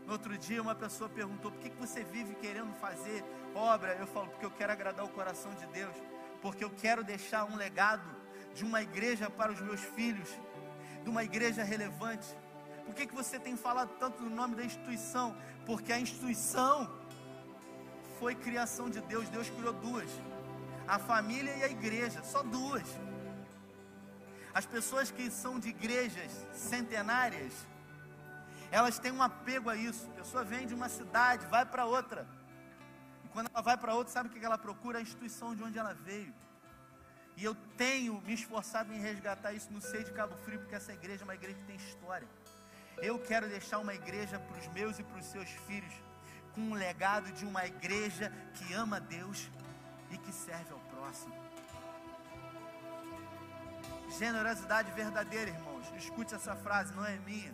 Speaker 1: No outro dia, uma pessoa perguntou: por que, você vive querendo fazer obra? Eu falo: porque eu quero agradar o coração de Deus, porque eu quero deixar um legado de uma igreja para os meus filhos, de uma igreja relevante. Por que, que você tem falado tanto no nome da instituição? Porque a instituição foi criação de Deus, Deus criou duas: a família e a igreja, só duas. As pessoas que são de igrejas centenárias, elas têm um apego a isso. A pessoa vem de uma cidade, vai para outra. Quando ela vai para outra, sabe o que ela procura? A instituição de onde ela veio. E eu tenho me esforçado em resgatar isso no seio de Cabo Frio, porque essa igreja é uma igreja que tem história. Eu quero deixar uma igreja para os meus e para os seus filhos, com um legado de uma igreja que ama Deus e que serve ao próximo. Generosidade verdadeira, irmãos. Escute essa frase, não é minha.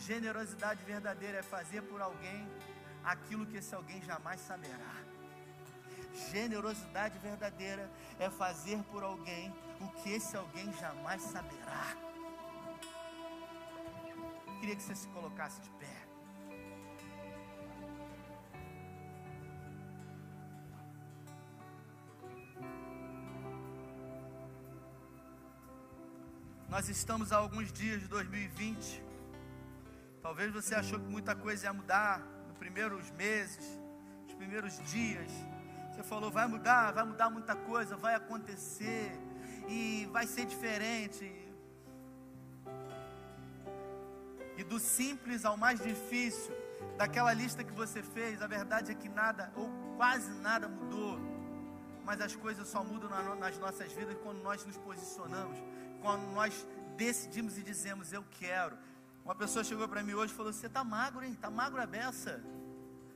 Speaker 1: Generosidade verdadeira é fazer por alguém aquilo que esse alguém jamais saberá. Generosidade verdadeira é fazer por alguém o que esse alguém jamais saberá. Queria que você se colocasse de pé. Nós estamos a alguns dias de 2020. Talvez você achou que muita coisa ia mudar primeiros meses, nos primeiros dias. Você falou, vai mudar, vai mudar muita coisa, vai acontecer e vai ser diferente. E do simples ao mais difícil, daquela lista que você fez, a verdade é que nada ou quase nada mudou. Mas as coisas só mudam nas nossas vidas quando nós nos posicionamos, quando nós decidimos e dizemos eu quero. Uma pessoa chegou para mim hoje e falou: Você está magro, hein? Está magro a beça.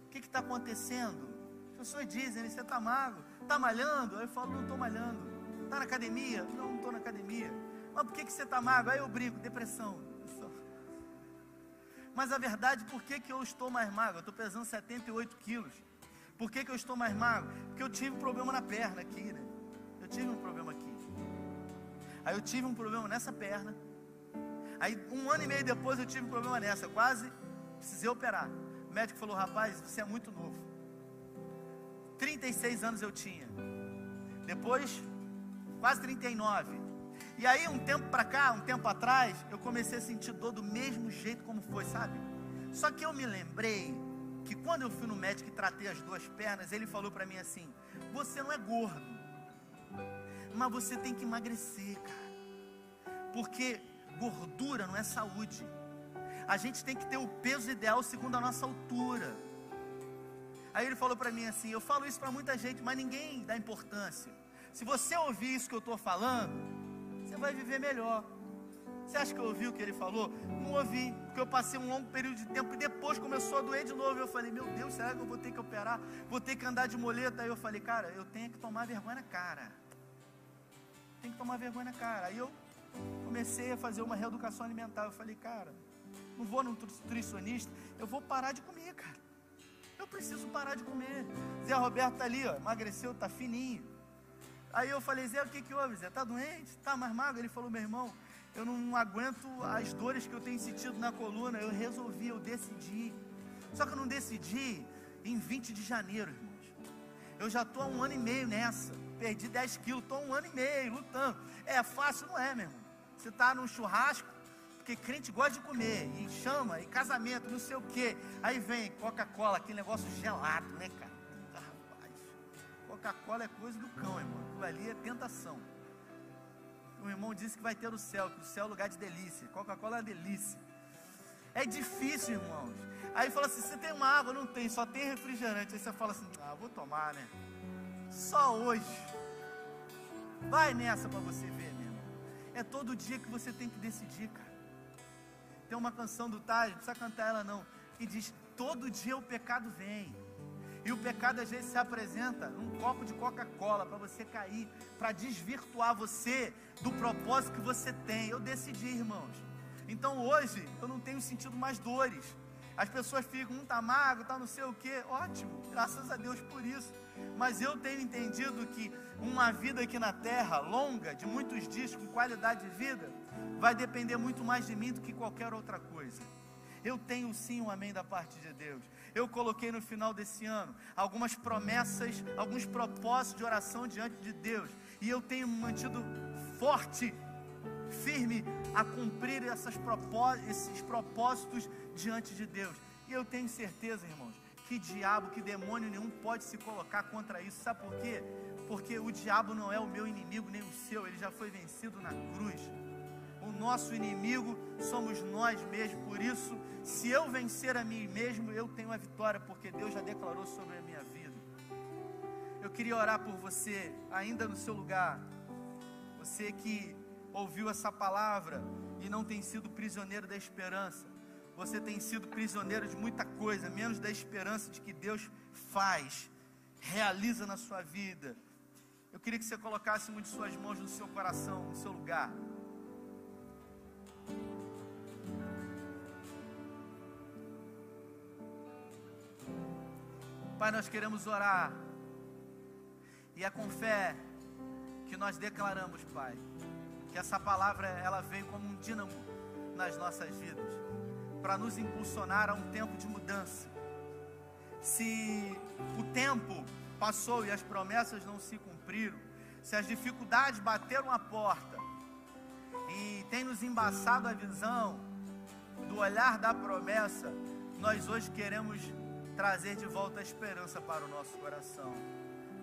Speaker 1: O que está acontecendo? As pessoas dizem, você está magro, está malhando? Aí eu falo, não estou malhando. Está na academia? Não, não estou na academia. Mas por que, que você está magro? Aí eu brinco, depressão. Mas a verdade, por que, que eu estou mais magro? Eu estou pesando 78 quilos. Por que, que eu estou mais magro? Porque eu tive um problema na perna aqui, né? Eu tive um problema aqui. Aí eu tive um problema nessa perna. Aí um ano e meio depois eu tive um problema nessa. Quase precisei operar. O médico falou, rapaz, você é muito novo. 36 anos eu tinha. Depois, quase 39. E aí, um tempo para cá, um tempo atrás, eu comecei a sentir dor do mesmo jeito como foi, sabe? Só que eu me lembrei que quando eu fui no médico e tratei as duas pernas, ele falou para mim assim: Você não é gordo, mas você tem que emagrecer, cara. Porque gordura não é saúde. A gente tem que ter o peso ideal segundo a nossa altura. Aí ele falou para mim assim: Eu falo isso para muita gente, mas ninguém dá importância. Se você ouvir isso que eu estou falando, você vai viver melhor. Você acha que eu ouvi o que ele falou? Não ouvi, porque eu passei um longo período de tempo e depois começou a doer de novo. Eu falei: Meu Deus, será que eu vou ter que operar? Vou ter que andar de moleta? Aí eu falei: Cara, eu tenho que tomar vergonha na cara. Tem que tomar vergonha na cara. Aí eu comecei a fazer uma reeducação alimentar. Eu falei: Cara, não vou no nutricionista, eu vou parar de comer, cara. Eu preciso parar de comer. Zé Roberto está ali, ó, emagreceu, está fininho. Aí eu falei, Zé, o que que houve, Zé? Está doente? Está mais magro? Ele falou, meu irmão, eu não aguento as dores que eu tenho sentido na coluna. Eu resolvi, eu decidi. Só que eu não decidi em 20 de janeiro, irmãos. Eu já estou há um ano e meio nessa. Perdi 10 quilos, estou um ano e meio lutando. É fácil, não é, meu irmão? Você está num churrasco, porque crente gosta de comer, e chama, e casamento, não sei o que. Aí vem Coca-Cola, aquele negócio gelado, né, cara? Rapaz, Coca-Cola é coisa do cão, irmão. Aquilo ali é tentação. O irmão disse que vai ter o céu, que o céu é lugar de delícia. Coca-Cola é delícia. É difícil, irmãos. Aí fala assim: você tem uma água? Não tem, só tem refrigerante. Aí você fala assim: ah, vou tomar, né? Só hoje. Vai nessa para você ver, irmão. É todo dia que você tem que decidir, cara. Tem uma canção do Taj, não precisa cantar ela não, que diz: Todo dia o pecado vem. E o pecado às vezes se apresenta num copo de Coca-Cola para você cair, para desvirtuar você do propósito que você tem. Eu decidi, irmãos. Então hoje eu não tenho sentido mais dores. As pessoas ficam, um tá magro, tá não sei o que, ótimo, graças a Deus por isso. Mas eu tenho entendido que uma vida aqui na terra, longa, de muitos dias, com qualidade de vida, vai depender muito mais de mim do que qualquer outra coisa. Eu tenho sim um amém da parte de Deus. Eu coloquei no final desse ano algumas promessas, alguns propósitos de oração diante de Deus. E eu tenho mantido forte, firme a cumprir propós esses propósitos diante de Deus. E eu tenho certeza, irmãos, que diabo, que demônio nenhum pode se colocar contra isso. Sabe por quê? Porque o diabo não é o meu inimigo nem o seu, ele já foi vencido na cruz. O nosso inimigo somos nós mesmos. Por isso, se eu vencer a mim mesmo, eu tenho a vitória, porque Deus já declarou sobre a minha vida. Eu queria orar por você, ainda no seu lugar. Você que ouviu essa palavra e não tem sido prisioneiro da esperança. Você tem sido prisioneiro de muita coisa, menos da esperança de que Deus faz, realiza na sua vida. Eu queria que você colocasse muito suas mãos no seu coração, no seu lugar. Pai, nós queremos orar. E é com fé que nós declaramos, Pai, que essa palavra ela veio como um dínamo nas nossas vidas, para nos impulsionar a um tempo de mudança. Se o tempo passou e as promessas não se cumpriram, se as dificuldades bateram a porta e tem nos embaçado a visão do olhar da promessa, nós hoje queremos trazer de volta a esperança para o nosso coração.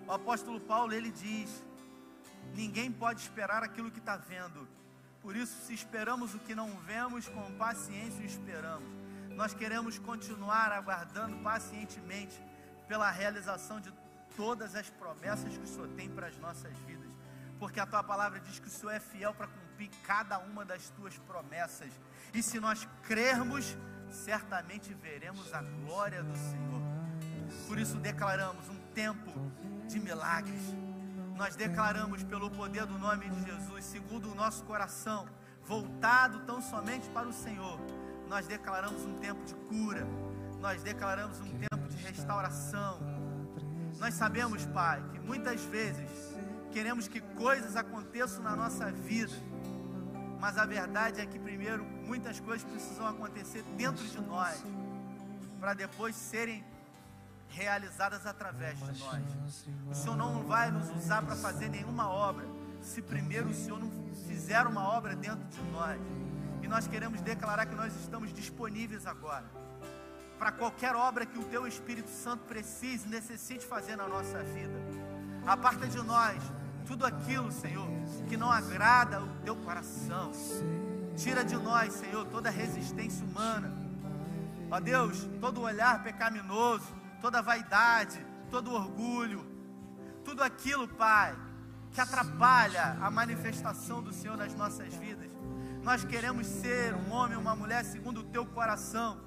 Speaker 1: O apóstolo Paulo ele diz: ninguém pode esperar aquilo que está vendo. Por isso, se esperamos o que não vemos, com paciência o esperamos. Nós queremos continuar aguardando pacientemente pela realização de todas as promessas que o Senhor tem para as nossas vidas. Porque a tua palavra diz que o Senhor é fiel para cumprir cada uma das tuas promessas. E se nós crermos, certamente veremos a glória do Senhor. Por isso declaramos um tempo de milagres. Nós declaramos pelo poder do nome de Jesus, segundo o nosso coração, voltado tão somente para o Senhor. Nós declaramos um tempo de cura. Nós declaramos um tempo de restauração. Nós sabemos, Pai, que muitas vezes queremos que coisas aconteçam na nossa vida mas a verdade é que primeiro muitas coisas precisam acontecer dentro de nós, para depois serem realizadas através de nós. O Senhor não vai nos usar para fazer nenhuma obra, se primeiro o Senhor não fizer uma obra dentro de nós. E nós queremos declarar que nós estamos disponíveis agora para qualquer obra que o Teu Espírito Santo precise, necessite fazer na nossa vida. Aparta de nós tudo aquilo, Senhor, que não agrada o teu coração. Tira de nós, Senhor, toda resistência humana. Ó Deus, todo olhar pecaminoso, toda vaidade, todo orgulho, tudo aquilo, Pai, que atrapalha a manifestação do Senhor nas nossas vidas. Nós queremos ser um homem, uma mulher segundo o teu coração.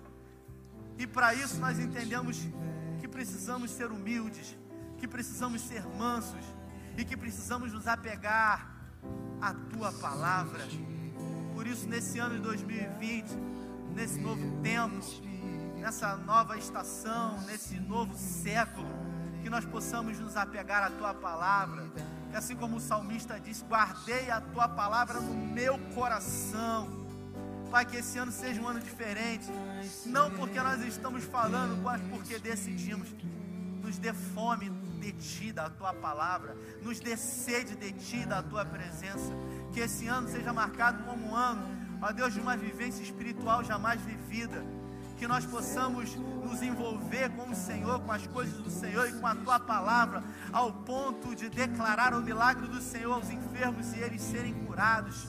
Speaker 1: E para isso nós entendemos que precisamos ser humildes, que precisamos ser mansos, e que precisamos nos apegar à tua palavra. Por isso, nesse ano de 2020, nesse novo tempo, nessa nova estação, nesse novo século, que nós possamos nos apegar à tua palavra. Que assim como o salmista diz, guardei a tua palavra no meu coração. Pai, que esse ano seja um ano diferente, não porque nós estamos falando, mas porque decidimos. Nos dê fome de ti, da tua palavra, nos dê sede de ti, da tua presença. Que esse ano seja marcado como um ano, ó Deus, de uma vivência espiritual jamais vivida. Que nós possamos nos envolver com o Senhor, com as coisas do Senhor e com a tua palavra, ao ponto de declarar o milagre do Senhor aos enfermos e eles serem curados.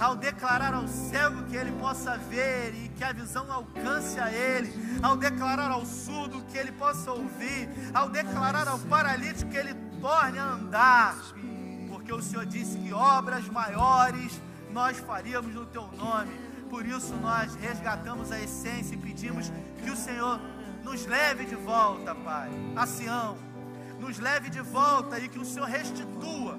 Speaker 1: Ao declarar ao cego que ele possa ver e que a visão alcance a ele, ao declarar ao surdo que ele possa ouvir, ao declarar ao paralítico que ele torne a andar, porque o Senhor disse que obras maiores nós faríamos no teu nome. Por isso nós resgatamos a essência e pedimos que o Senhor nos leve de volta, Pai, a Sião. Nos leve de volta e que o Senhor restitua,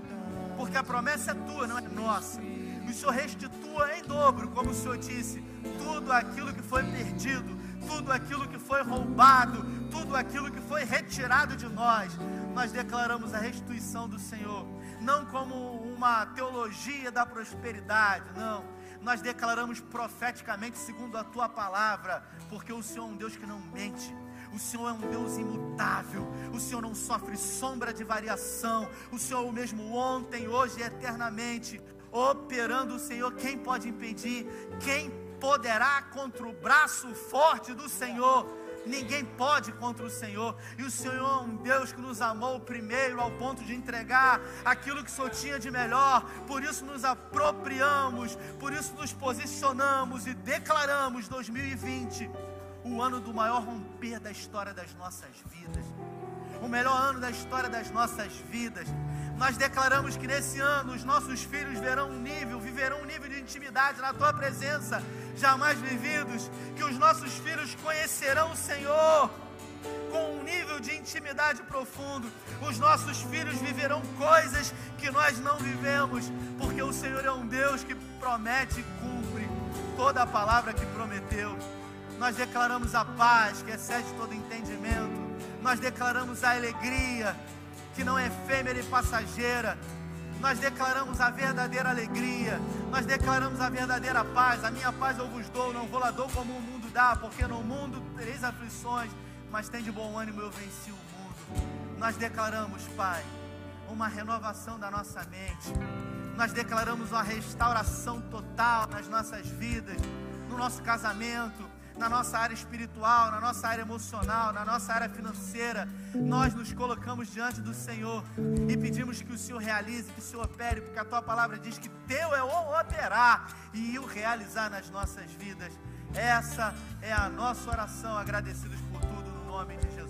Speaker 1: porque a promessa é tua, não é nossa o Senhor restitua em dobro, como o Senhor disse, tudo aquilo que foi perdido, tudo aquilo que foi roubado, tudo aquilo que foi retirado de nós. Nós declaramos a restituição do Senhor, não como uma teologia da prosperidade, não. Nós declaramos profeticamente segundo a tua palavra, porque o Senhor é um Deus que não mente. O Senhor é um Deus imutável. O Senhor não sofre sombra de variação. O Senhor é o mesmo ontem, hoje e eternamente. Operando o Senhor, quem pode impedir? Quem poderá contra o braço forte do Senhor? Ninguém pode contra o Senhor. E o Senhor é um Deus que nos amou primeiro ao ponto de entregar aquilo que só tinha de melhor. Por isso nos apropriamos, por isso nos posicionamos e declaramos 2020 o ano do maior romper da história das nossas vidas. O melhor ano da história das nossas vidas. Nós declaramos que nesse ano os nossos filhos verão um nível, viverão um nível de intimidade na tua presença jamais vividos, que os nossos filhos conhecerão o Senhor com um nível de intimidade profundo. Os nossos filhos viverão coisas que nós não vivemos, porque o Senhor é um Deus que promete e cumpre toda a palavra que prometeu. Nós declaramos a paz que excede todo entendimento. Nós declaramos a alegria que não é efêmera e passageira. Nós declaramos a verdadeira alegria. Nós declaramos a verdadeira paz. A minha paz eu vos dou, não vou lá dou como o mundo dá, porque no mundo tereis aflições, mas tem de bom ânimo eu venci o mundo. Nós declaramos, Pai, uma renovação da nossa mente. Nós declaramos uma restauração total nas nossas vidas, no nosso casamento, na nossa área espiritual, na nossa área emocional, na nossa área financeira, nós nos colocamos diante do Senhor e pedimos que o Senhor realize, que o Senhor opere, porque a tua palavra diz que teu é o operar e o realizar nas nossas vidas. Essa é a nossa oração, agradecidos por tudo, no nome de Jesus.